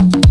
you